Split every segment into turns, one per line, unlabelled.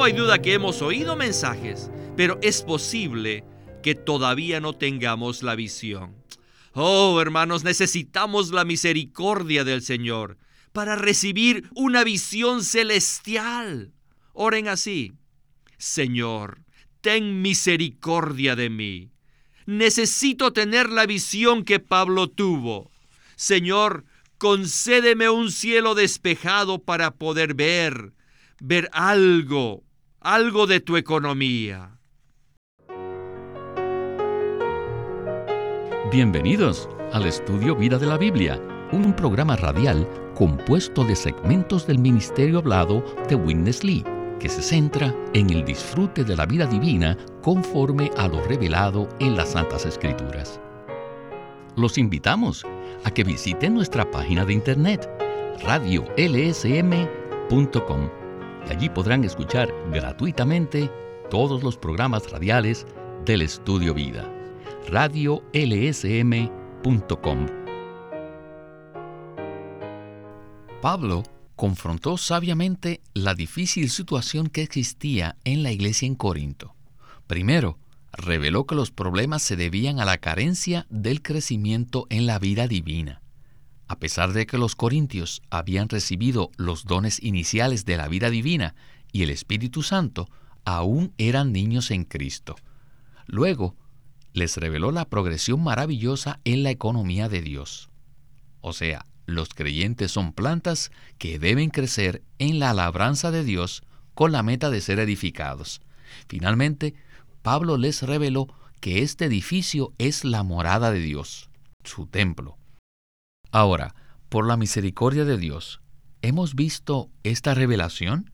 No hay duda que hemos oído mensajes, pero es posible que todavía no tengamos la visión. Oh, hermanos, necesitamos la misericordia del Señor para recibir una visión celestial. Oren así. Señor, ten misericordia de mí. Necesito tener la visión que Pablo tuvo. Señor, concédeme un cielo despejado para poder ver, ver algo, algo de tu economía.
Bienvenidos al estudio Vida de la Biblia, un programa radial compuesto de segmentos del ministerio hablado de Witness Lee, que se centra en el disfrute de la vida divina conforme a lo revelado en las Santas Escrituras. Los invitamos a que visiten nuestra página de internet radiolsm.com y allí podrán escuchar gratuitamente todos los programas radiales del Estudio Vida radiolsm.com. Pablo confrontó sabiamente la difícil situación que existía en la iglesia en Corinto. Primero, reveló que los problemas se debían a la carencia del crecimiento en la vida divina. A pesar de que los corintios habían recibido los dones iniciales de la vida divina y el Espíritu Santo, aún eran niños en Cristo. Luego, les reveló la progresión maravillosa en la economía de Dios. O sea, los creyentes son plantas que deben crecer en la labranza de Dios con la meta de ser edificados. Finalmente, Pablo les reveló que este edificio es la morada de Dios, su templo. Ahora, por la misericordia de Dios, ¿hemos visto esta revelación?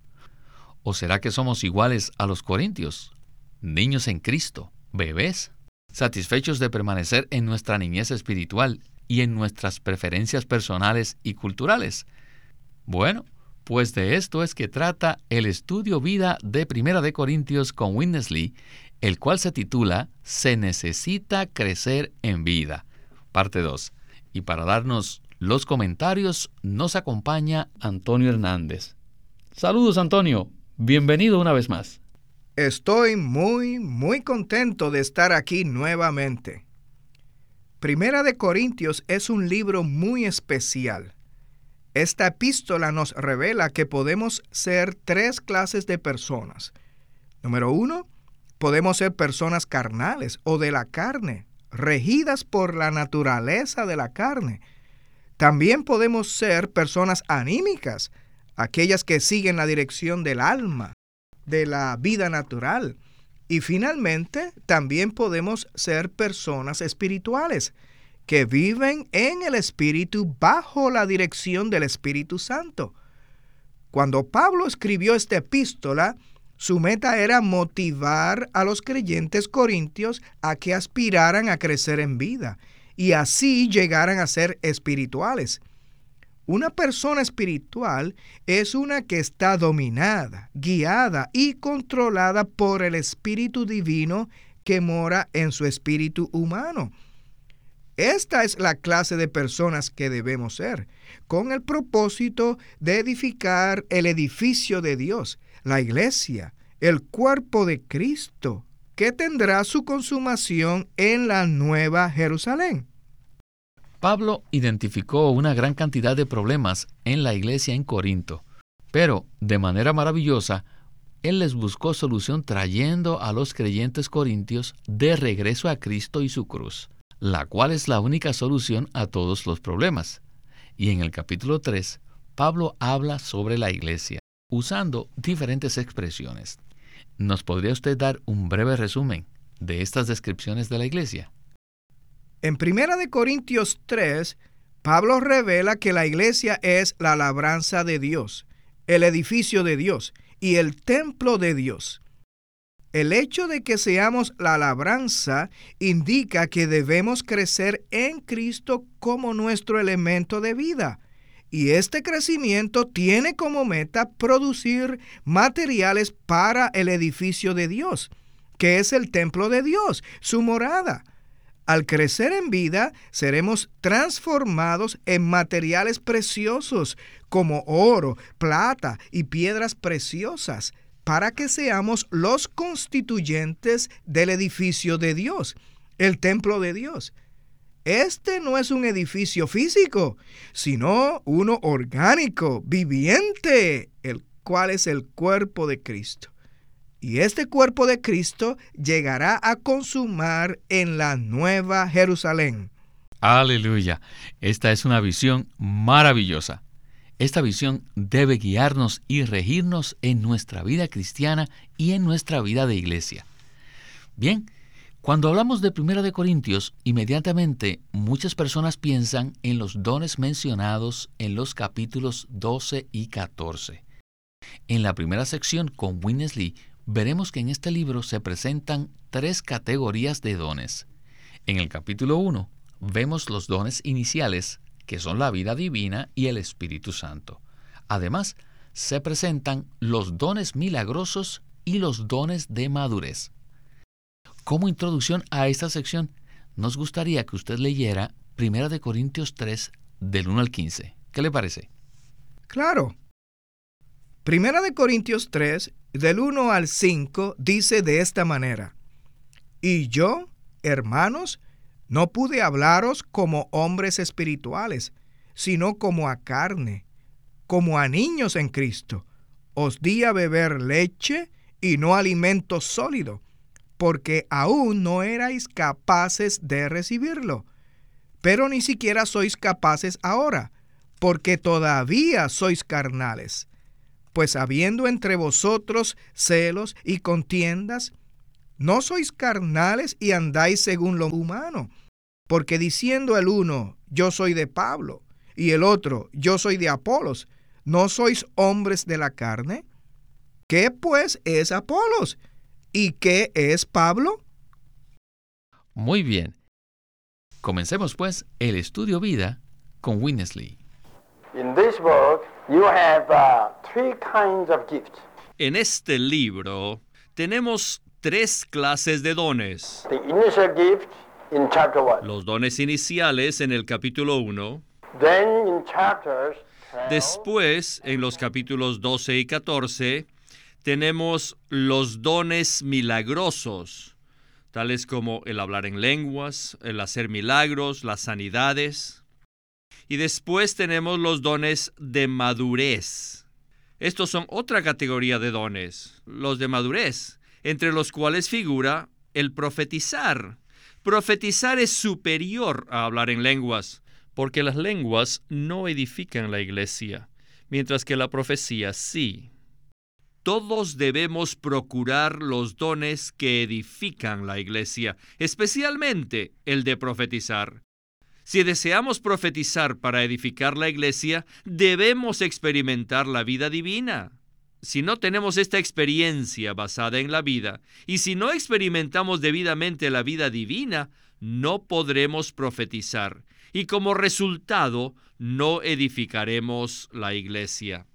¿O será que somos iguales a los corintios, niños en Cristo, bebés? satisfechos de permanecer en nuestra niñez espiritual y en nuestras preferencias personales y culturales. Bueno, pues de esto es que trata el estudio vida de Primera de Corintios con Winnesley, el cual se titula Se necesita crecer en vida, parte 2. Y para darnos los comentarios nos acompaña Antonio Hernández. Saludos Antonio, bienvenido una vez más.
Estoy muy, muy contento de estar aquí nuevamente. Primera de Corintios es un libro muy especial. Esta epístola nos revela que podemos ser tres clases de personas. Número uno, podemos ser personas carnales o de la carne, regidas por la naturaleza de la carne. También podemos ser personas anímicas, aquellas que siguen la dirección del alma de la vida natural. Y finalmente, también podemos ser personas espirituales que viven en el Espíritu bajo la dirección del Espíritu Santo. Cuando Pablo escribió esta epístola, su meta era motivar a los creyentes corintios a que aspiraran a crecer en vida y así llegaran a ser espirituales. Una persona espiritual es una que está dominada, guiada y controlada por el Espíritu Divino que mora en su espíritu humano. Esta es la clase de personas que debemos ser, con el propósito de edificar el edificio de Dios, la iglesia, el cuerpo de Cristo, que tendrá su consumación en la nueva Jerusalén.
Pablo identificó una gran cantidad de problemas en la iglesia en Corinto, pero de manera maravillosa, él les buscó solución trayendo a los creyentes corintios de regreso a Cristo y su cruz, la cual es la única solución a todos los problemas. Y en el capítulo 3, Pablo habla sobre la iglesia, usando diferentes expresiones. ¿Nos podría usted dar un breve resumen de estas descripciones de la iglesia?
En 1 de Corintios 3, Pablo revela que la iglesia es la labranza de Dios, el edificio de Dios y el templo de Dios. El hecho de que seamos la labranza indica que debemos crecer en Cristo como nuestro elemento de vida. Y este crecimiento tiene como meta producir materiales para el edificio de Dios, que es el templo de Dios, su morada. Al crecer en vida, seremos transformados en materiales preciosos como oro, plata y piedras preciosas, para que seamos los constituyentes del edificio de Dios, el templo de Dios. Este no es un edificio físico, sino uno orgánico, viviente, el cual es el cuerpo de Cristo. Y este cuerpo de Cristo llegará a consumar en la nueva Jerusalén.
Aleluya. Esta es una visión maravillosa. Esta visión debe guiarnos y regirnos en nuestra vida cristiana y en nuestra vida de iglesia. Bien, cuando hablamos de Primera de Corintios, inmediatamente muchas personas piensan en los dones mencionados en los capítulos 12 y 14. En la primera sección con Winnesley veremos que en este libro se presentan tres categorías de dones. En el capítulo 1 vemos los dones iniciales, que son la vida divina y el Espíritu Santo. Además, se presentan los dones milagrosos y los dones de madurez. Como introducción a esta sección, nos gustaría que usted leyera 1 de Corintios 3 del 1 al 15. ¿Qué le parece?
Claro. Primera de Corintios 3 del 1 al 5 dice de esta manera, Y yo, hermanos, no pude hablaros como hombres espirituales, sino como a carne, como a niños en Cristo. Os di a beber leche y no alimento sólido, porque aún no erais capaces de recibirlo. Pero ni siquiera sois capaces ahora, porque todavía sois carnales pues habiendo entre vosotros celos y contiendas, no sois carnales y andáis según lo humano. Porque diciendo el uno, yo soy de Pablo, y el otro, yo soy de Apolos, ¿no sois hombres de la carne? ¿Qué pues es Apolos? ¿Y qué es Pablo?
Muy bien. Comencemos pues el estudio vida con Winnesley.
In this book, you have uh, three kinds of gifts.
En este libro tenemos tres clases de dones.
The initial gift in chapter 1.
Los dones iniciales en el capítulo 1.
Then in chapters 12,
Después, en los capítulos 12 y 14, tenemos los dones milagrosos, tales como el hablar en lenguas, el hacer milagros, las sanidades. Y después tenemos los dones de madurez. Estos son otra categoría de dones, los de madurez, entre los cuales figura el profetizar. Profetizar es superior a hablar en lenguas, porque las lenguas no edifican la iglesia, mientras que la profecía sí. Todos debemos procurar los dones que edifican la iglesia, especialmente el de profetizar. Si deseamos profetizar para edificar la iglesia, debemos experimentar la vida divina. Si no tenemos esta experiencia basada en la vida, y si no experimentamos debidamente la vida divina, no podremos profetizar, y como resultado no edificaremos la iglesia.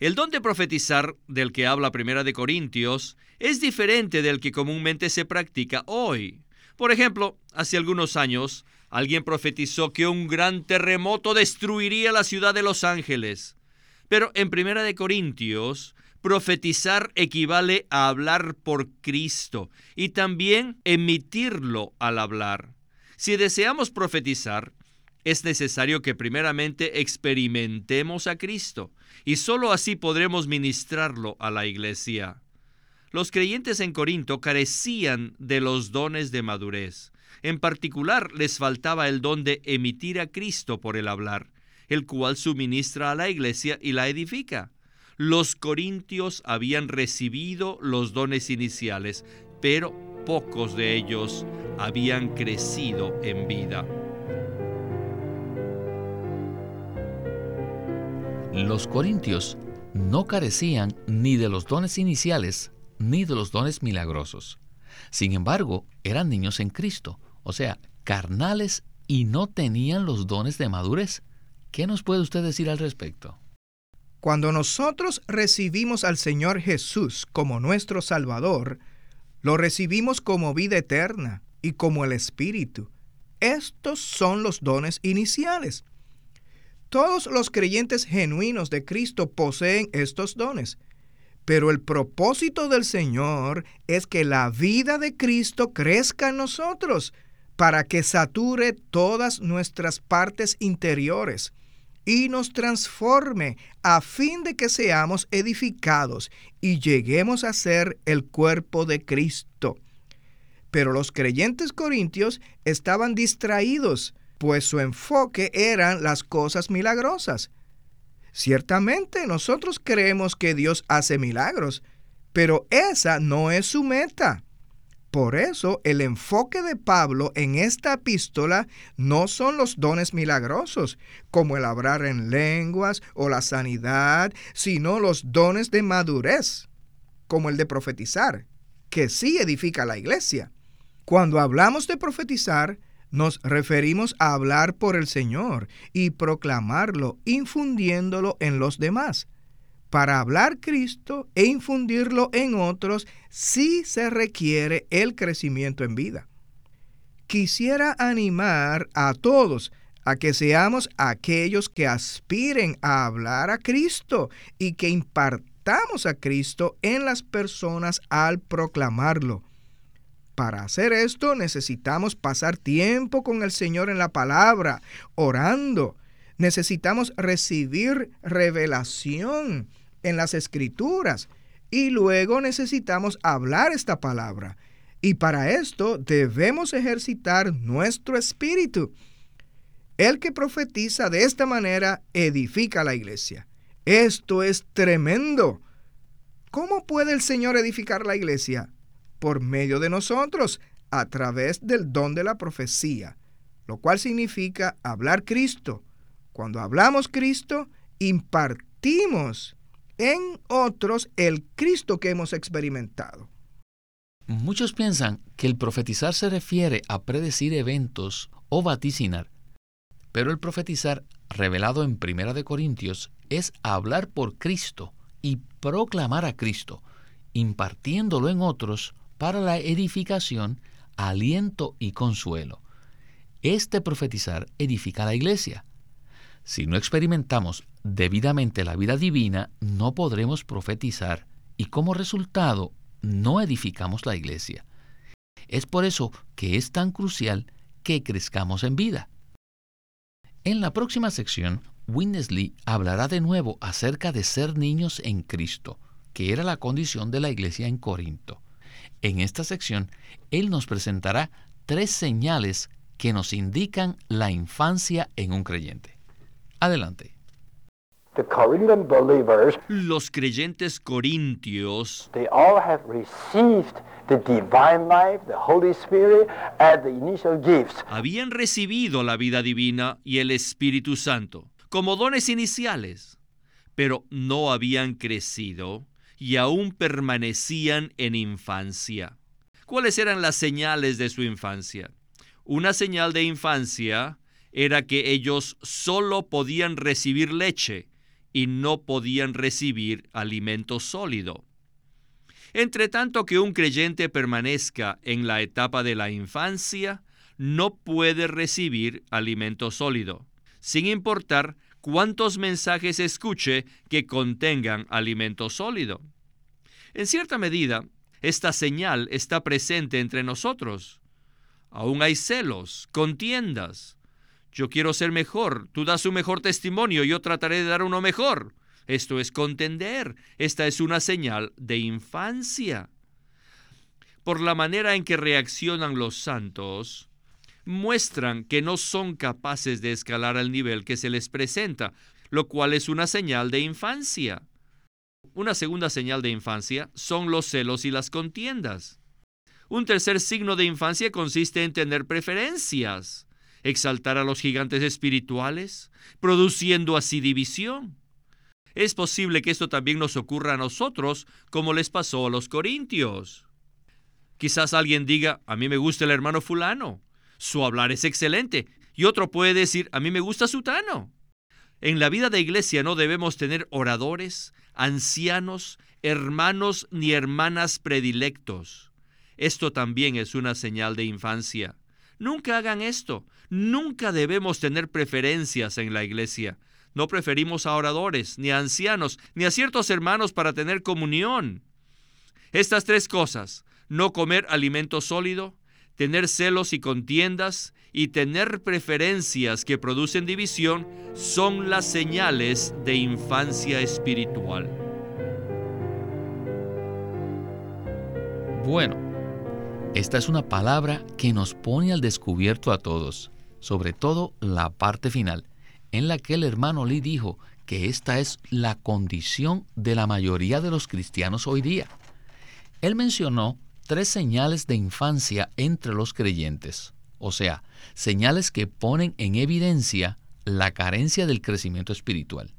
El don de profetizar del que habla Primera de Corintios es diferente del que comúnmente se practica hoy. Por ejemplo, hace algunos años, alguien profetizó que un gran terremoto destruiría la ciudad de Los Ángeles. Pero en Primera de Corintios, profetizar equivale a hablar por Cristo y también emitirlo al hablar. Si deseamos profetizar, es necesario que primeramente experimentemos a Cristo y sólo así podremos ministrarlo a la iglesia. Los creyentes en Corinto carecían de los dones de madurez. En particular, les faltaba el don de emitir a Cristo por el hablar, el cual suministra a la iglesia y la edifica. Los corintios habían recibido los dones iniciales, pero pocos de ellos habían crecido en vida.
Los corintios no carecían ni de los dones iniciales ni de los dones milagrosos. Sin embargo, eran niños en Cristo, o sea, carnales y no tenían los dones de madurez. ¿Qué nos puede usted decir al respecto?
Cuando nosotros recibimos al Señor Jesús como nuestro Salvador, lo recibimos como vida eterna y como el Espíritu. Estos son los dones iniciales. Todos los creyentes genuinos de Cristo poseen estos dones. Pero el propósito del Señor es que la vida de Cristo crezca en nosotros para que sature todas nuestras partes interiores y nos transforme a fin de que seamos edificados y lleguemos a ser el cuerpo de Cristo. Pero los creyentes corintios estaban distraídos, pues su enfoque eran las cosas milagrosas. Ciertamente nosotros creemos que Dios hace milagros, pero esa no es su meta. Por eso el enfoque de Pablo en esta epístola no son los dones milagrosos, como el hablar en lenguas o la sanidad, sino los dones de madurez, como el de profetizar, que sí edifica la iglesia. Cuando hablamos de profetizar, nos referimos a hablar por el Señor y proclamarlo, infundiéndolo en los demás. Para hablar Cristo e infundirlo en otros, sí se requiere el crecimiento en vida. Quisiera animar a todos a que seamos aquellos que aspiren a hablar a Cristo y que impartamos a Cristo en las personas al proclamarlo. Para hacer esto necesitamos pasar tiempo con el Señor en la palabra, orando. Necesitamos recibir revelación en las escrituras y luego necesitamos hablar esta palabra. Y para esto debemos ejercitar nuestro espíritu. El que profetiza de esta manera edifica la iglesia. Esto es tremendo. ¿Cómo puede el Señor edificar la iglesia? Por medio de nosotros, a través del don de la profecía, lo cual significa hablar Cristo. Cuando hablamos Cristo, impartimos en otros el Cristo que hemos experimentado.
Muchos piensan que el profetizar se refiere a predecir eventos o vaticinar, pero el profetizar revelado en Primera de Corintios es hablar por Cristo y proclamar a Cristo, impartiéndolo en otros para la edificación, aliento y consuelo. Este profetizar edifica la iglesia. Si no experimentamos debidamente la vida divina, no podremos profetizar y como resultado no edificamos la iglesia. Es por eso que es tan crucial que crezcamos en vida. En la próxima sección, Winnesley hablará de nuevo acerca de ser niños en Cristo, que era la condición de la iglesia en Corinto. En esta sección, él nos presentará tres señales que nos indican la infancia en un creyente. Adelante.
Los creyentes corintios habían recibido la vida divina y el Espíritu Santo como dones iniciales, pero no habían crecido y aún permanecían en infancia. ¿Cuáles eran las señales de su infancia? Una señal de infancia era que ellos solo podían recibir leche y no podían recibir alimento sólido. Entre tanto que un creyente permanezca en la etapa de la infancia, no puede recibir alimento sólido, sin importar cuántos mensajes escuche que contengan alimento sólido. En cierta medida, esta señal está presente entre nosotros. Aún hay celos, contiendas, yo quiero ser mejor, tú das un mejor testimonio, yo trataré de dar uno mejor. Esto es contender, esta es una señal de infancia. Por la manera en que reaccionan los santos, muestran que no son capaces de escalar al nivel que se les presenta, lo cual es una señal de infancia. Una segunda señal de infancia son los celos y las contiendas. Un tercer signo de infancia consiste en tener preferencias exaltar a los gigantes espirituales, produciendo así división. Es posible que esto también nos ocurra a nosotros, como les pasó a los corintios. Quizás alguien diga, a mí me gusta el hermano fulano, su hablar es excelente, y otro puede decir, a mí me gusta sutano. En la vida de iglesia no debemos tener oradores, ancianos, hermanos ni hermanas predilectos. Esto también es una señal de infancia. Nunca hagan esto. Nunca debemos tener preferencias en la iglesia. no preferimos a oradores, ni a ancianos, ni a ciertos hermanos para tener comunión. Estas tres cosas, no comer alimento sólido, tener celos y contiendas, y tener preferencias que producen división, son las señales de infancia espiritual.
Bueno, esta es una palabra que nos pone al descubierto a todos, sobre todo la parte final, en la que el hermano Lee dijo que esta es la condición de la mayoría de los cristianos hoy día. Él mencionó tres señales de infancia entre los creyentes, o sea, señales que ponen en evidencia la carencia del crecimiento espiritual.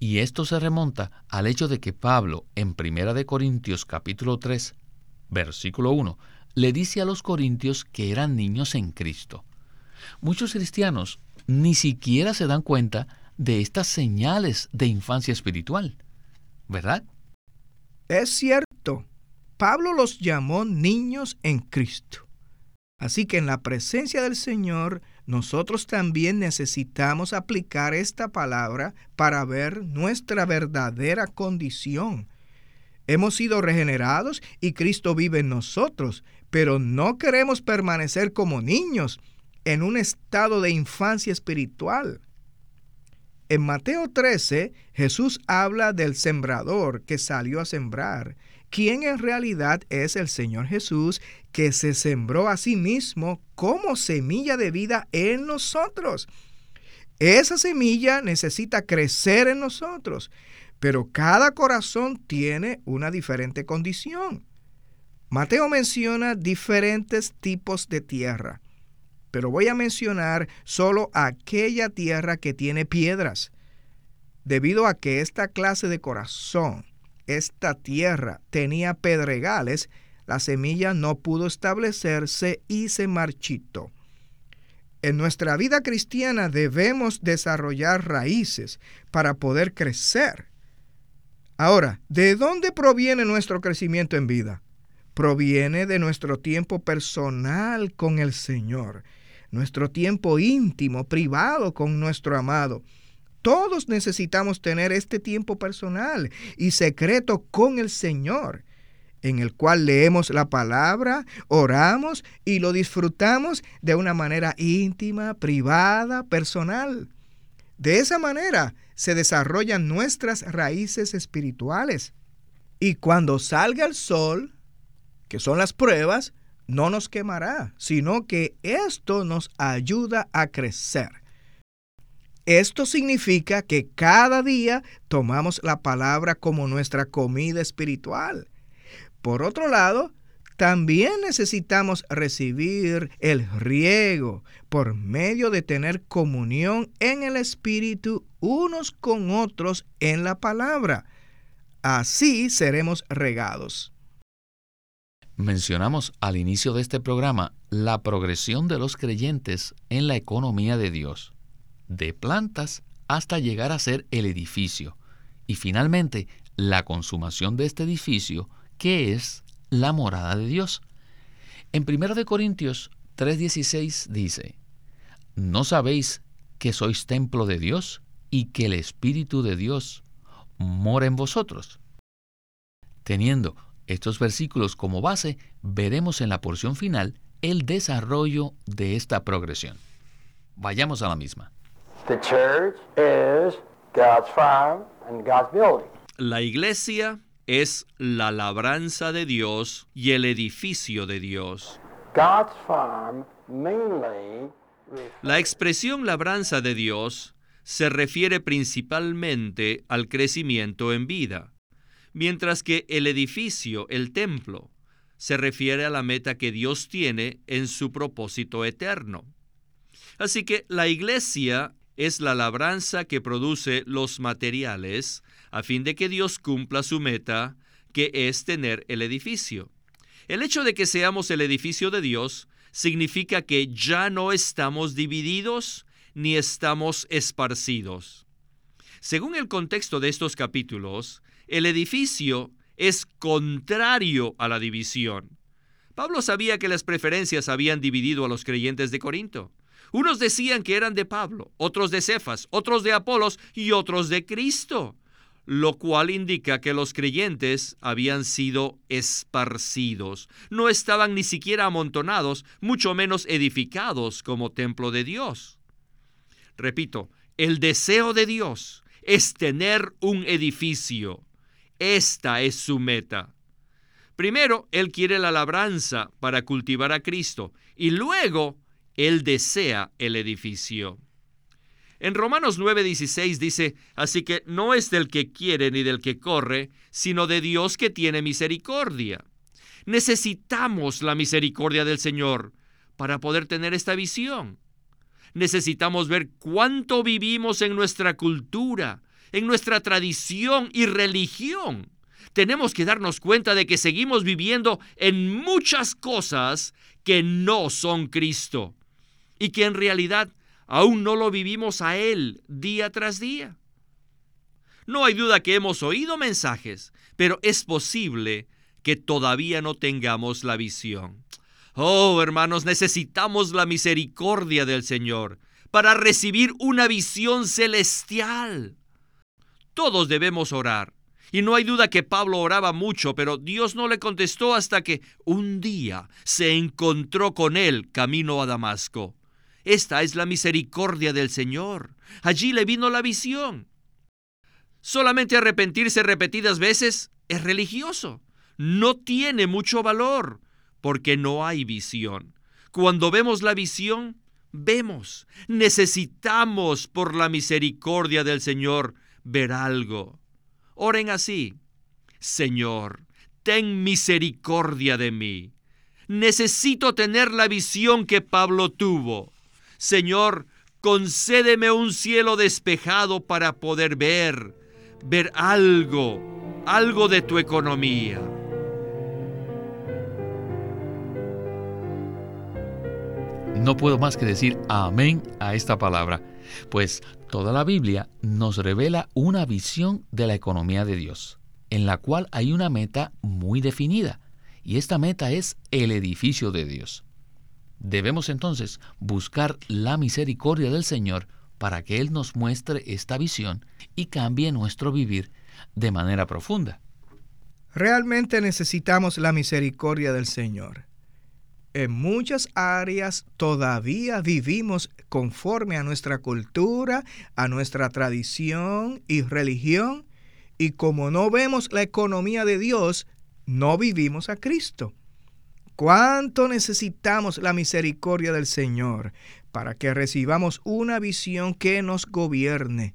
Y esto se remonta al hecho de que Pablo en 1 Corintios capítulo 3, versículo 1, le dice a los corintios que eran niños en Cristo. Muchos cristianos ni siquiera se dan cuenta de estas señales de infancia espiritual, ¿verdad?
Es cierto. Pablo los llamó niños en Cristo. Así que en la presencia del Señor, nosotros también necesitamos aplicar esta palabra para ver nuestra verdadera condición. Hemos sido regenerados y Cristo vive en nosotros, pero no queremos permanecer como niños en un estado de infancia espiritual. En Mateo 13, Jesús habla del sembrador que salió a sembrar, quien en realidad es el Señor Jesús que se sembró a sí mismo como semilla de vida en nosotros. Esa semilla necesita crecer en nosotros, pero cada corazón tiene una diferente condición. Mateo menciona diferentes tipos de tierra pero voy a mencionar solo aquella tierra que tiene piedras, debido a que esta clase de corazón, esta tierra tenía pedregales, la semilla no pudo establecerse y se marchitó. En nuestra vida cristiana debemos desarrollar raíces para poder crecer. Ahora, ¿de dónde proviene nuestro crecimiento en vida? Proviene de nuestro tiempo personal con el Señor nuestro tiempo íntimo, privado con nuestro amado. Todos necesitamos tener este tiempo personal y secreto con el Señor, en el cual leemos la palabra, oramos y lo disfrutamos de una manera íntima, privada, personal. De esa manera se desarrollan nuestras raíces espirituales. Y cuando salga el sol, que son las pruebas, no nos quemará, sino que esto nos ayuda a crecer. Esto significa que cada día tomamos la palabra como nuestra comida espiritual. Por otro lado, también necesitamos recibir el riego por medio de tener comunión en el Espíritu unos con otros en la palabra. Así seremos regados.
Mencionamos al inicio de este programa la progresión de los creyentes en la economía de Dios, de plantas hasta llegar a ser el edificio, y finalmente la consumación de este edificio, que es la morada de Dios. En 1 Corintios 3:16 dice, ¿no sabéis que sois templo de Dios y que el Espíritu de Dios mora en vosotros? Teniendo estos versículos como base, veremos en la porción final el desarrollo de esta progresión. Vayamos a la misma.
La iglesia es la labranza de Dios y el edificio de Dios. La expresión labranza de Dios se refiere principalmente al crecimiento en vida mientras que el edificio, el templo, se refiere a la meta que Dios tiene en su propósito eterno. Así que la iglesia es la labranza que produce los materiales a fin de que Dios cumpla su meta, que es tener el edificio. El hecho de que seamos el edificio de Dios significa que ya no estamos divididos ni estamos esparcidos. Según el contexto de estos capítulos, el edificio es contrario a la división. Pablo sabía que las preferencias habían dividido a los creyentes de Corinto. Unos decían que eran de Pablo, otros de Cefas, otros de Apolos y otros de Cristo, lo cual indica que los creyentes habían sido esparcidos, no estaban ni siquiera amontonados, mucho menos edificados como templo de Dios. Repito, el deseo de Dios es tener un edificio. Esta es su meta. Primero, Él quiere la labranza para cultivar a Cristo y luego Él desea el edificio. En Romanos 9:16 dice, así que no es del que quiere ni del que corre, sino de Dios que tiene misericordia. Necesitamos la misericordia del Señor para poder tener esta visión. Necesitamos ver cuánto vivimos en nuestra cultura, en nuestra tradición y religión. Tenemos que darnos cuenta de que seguimos viviendo en muchas cosas que no son Cristo y que en realidad aún no lo vivimos a Él día tras día. No hay duda que hemos oído mensajes, pero es posible que todavía no tengamos la visión. Oh, hermanos, necesitamos la misericordia del Señor para recibir una visión celestial. Todos debemos orar. Y no hay duda que Pablo oraba mucho, pero Dios no le contestó hasta que un día se encontró con él camino a Damasco. Esta es la misericordia del Señor. Allí le vino la visión. Solamente arrepentirse repetidas veces es religioso. No tiene mucho valor porque no hay visión. Cuando vemos la visión, vemos. Necesitamos por la misericordia del Señor ver algo. Oren así. Señor, ten misericordia de mí. Necesito tener la visión que Pablo tuvo. Señor, concédeme un cielo despejado para poder ver, ver algo, algo de tu economía.
No puedo más que decir amén a esta palabra, pues toda la Biblia nos revela una visión de la economía de Dios, en la cual hay una meta muy definida, y esta meta es el edificio de Dios. Debemos entonces buscar la misericordia del Señor para que Él nos muestre esta visión y cambie nuestro vivir de manera profunda.
Realmente necesitamos la misericordia del Señor. En muchas áreas todavía vivimos conforme a nuestra cultura, a nuestra tradición y religión, y como no vemos la economía de Dios, no vivimos a Cristo. ¿Cuánto necesitamos la misericordia del Señor para que recibamos una visión que nos gobierne?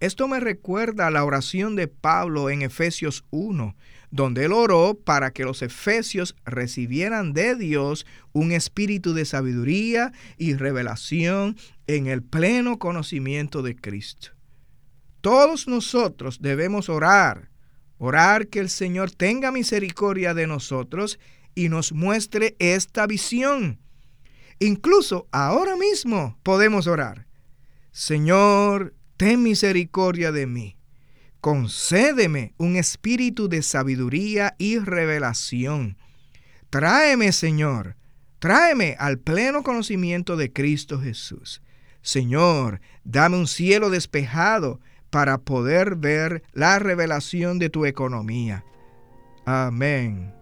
Esto me recuerda a la oración de Pablo en Efesios 1, donde él oró para que los efesios recibieran de Dios un espíritu de sabiduría y revelación en el pleno conocimiento de Cristo. Todos nosotros debemos orar, orar que el Señor tenga misericordia de nosotros y nos muestre esta visión. Incluso ahora mismo podemos orar. Señor, ten misericordia de mí. Concédeme un espíritu de sabiduría y revelación. Tráeme, Señor, tráeme al pleno conocimiento de Cristo Jesús. Señor, dame un cielo despejado para poder ver la revelación de tu economía. Amén.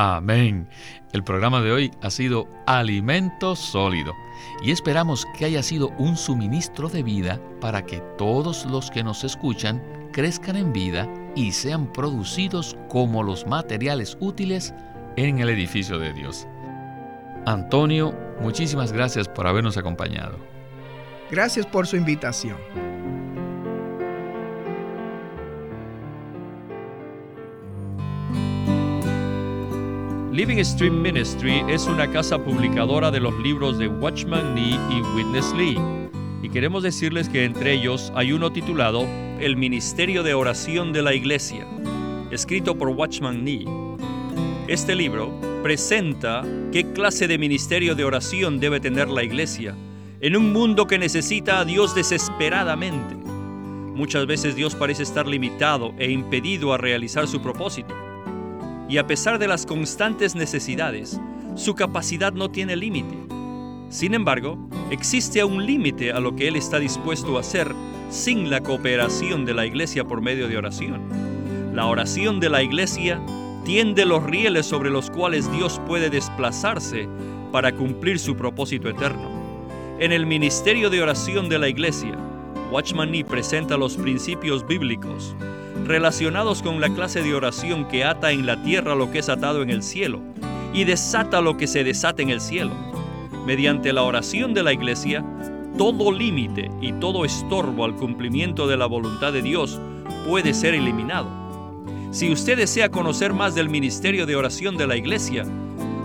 Amén. El programa de hoy ha sido Alimento Sólido y esperamos que haya sido un suministro de vida para que todos los que nos escuchan crezcan en vida y sean producidos como los materiales útiles en el edificio de Dios. Antonio, muchísimas gracias por habernos acompañado.
Gracias por su invitación.
Living Stream Ministry es una casa publicadora de los libros de Watchman Nee y Witness Lee. Y queremos decirles que entre ellos hay uno titulado El Ministerio de Oración de la Iglesia, escrito por Watchman Nee. Este libro presenta qué clase de ministerio de oración debe tener la iglesia en un mundo que necesita a Dios desesperadamente. Muchas veces Dios parece estar limitado e impedido a realizar su propósito y a pesar de las constantes necesidades, su capacidad no tiene límite.
Sin embargo, existe un límite a lo que Él está dispuesto a hacer sin la cooperación de la iglesia por medio de oración. La oración de la iglesia tiende los rieles sobre los cuales Dios puede desplazarse para cumplir su propósito eterno. En el ministerio de oración de la iglesia, Watchman Nee presenta los principios bíblicos relacionados con la clase de oración que ata en la tierra lo que es atado en el cielo y desata lo que se desata en el cielo. Mediante la oración de la iglesia, todo límite y todo estorbo al cumplimiento de la voluntad de Dios puede ser eliminado. Si usted desea conocer más del ministerio de oración de la iglesia,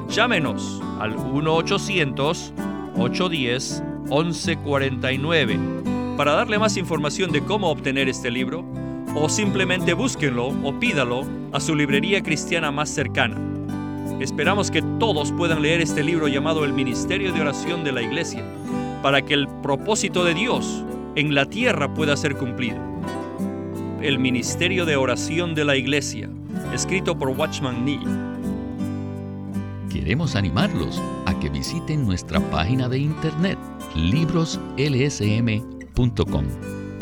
llámenos al 1-800-810-1149 para darle más información de cómo obtener este libro o simplemente búsquenlo o pídalo a su librería cristiana más cercana. Esperamos que todos puedan leer este libro llamado El Ministerio de Oración de la Iglesia para que el propósito de Dios en la tierra pueda ser cumplido. El Ministerio de Oración de la Iglesia, escrito por Watchman Nee.
Queremos animarlos a que visiten nuestra página de internet libroslsm.com.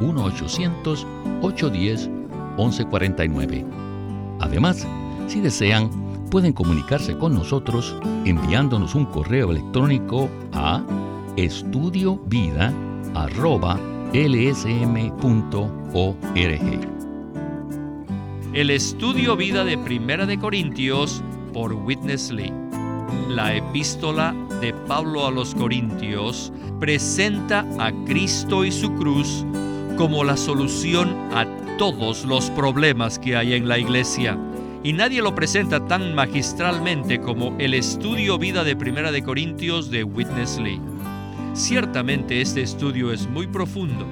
1-800-810-1149. Además, si desean, pueden comunicarse con nosotros enviándonos un correo electrónico a estudiovida.lsm.org.
El estudio vida de Primera de Corintios por Witness Lee. La epístola de Pablo a los Corintios presenta a Cristo y su cruz como la solución a todos los problemas que hay en la iglesia y nadie lo presenta tan magistralmente como el estudio vida de Primera de Corintios de Witness Lee. Ciertamente este estudio es muy profundo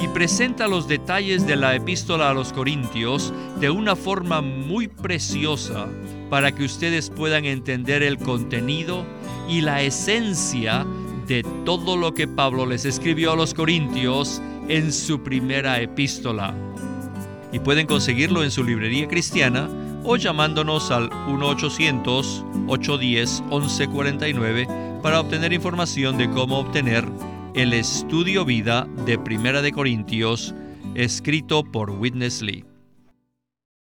y presenta los detalles de la epístola a los Corintios de una forma muy preciosa para que ustedes puedan entender el contenido y la esencia de todo lo que Pablo les escribió a los Corintios en su primera epístola. Y pueden conseguirlo en su librería cristiana o llamándonos al 1-800-810-1149 para obtener información de cómo obtener el estudio vida de Primera de Corintios escrito por Witness Lee.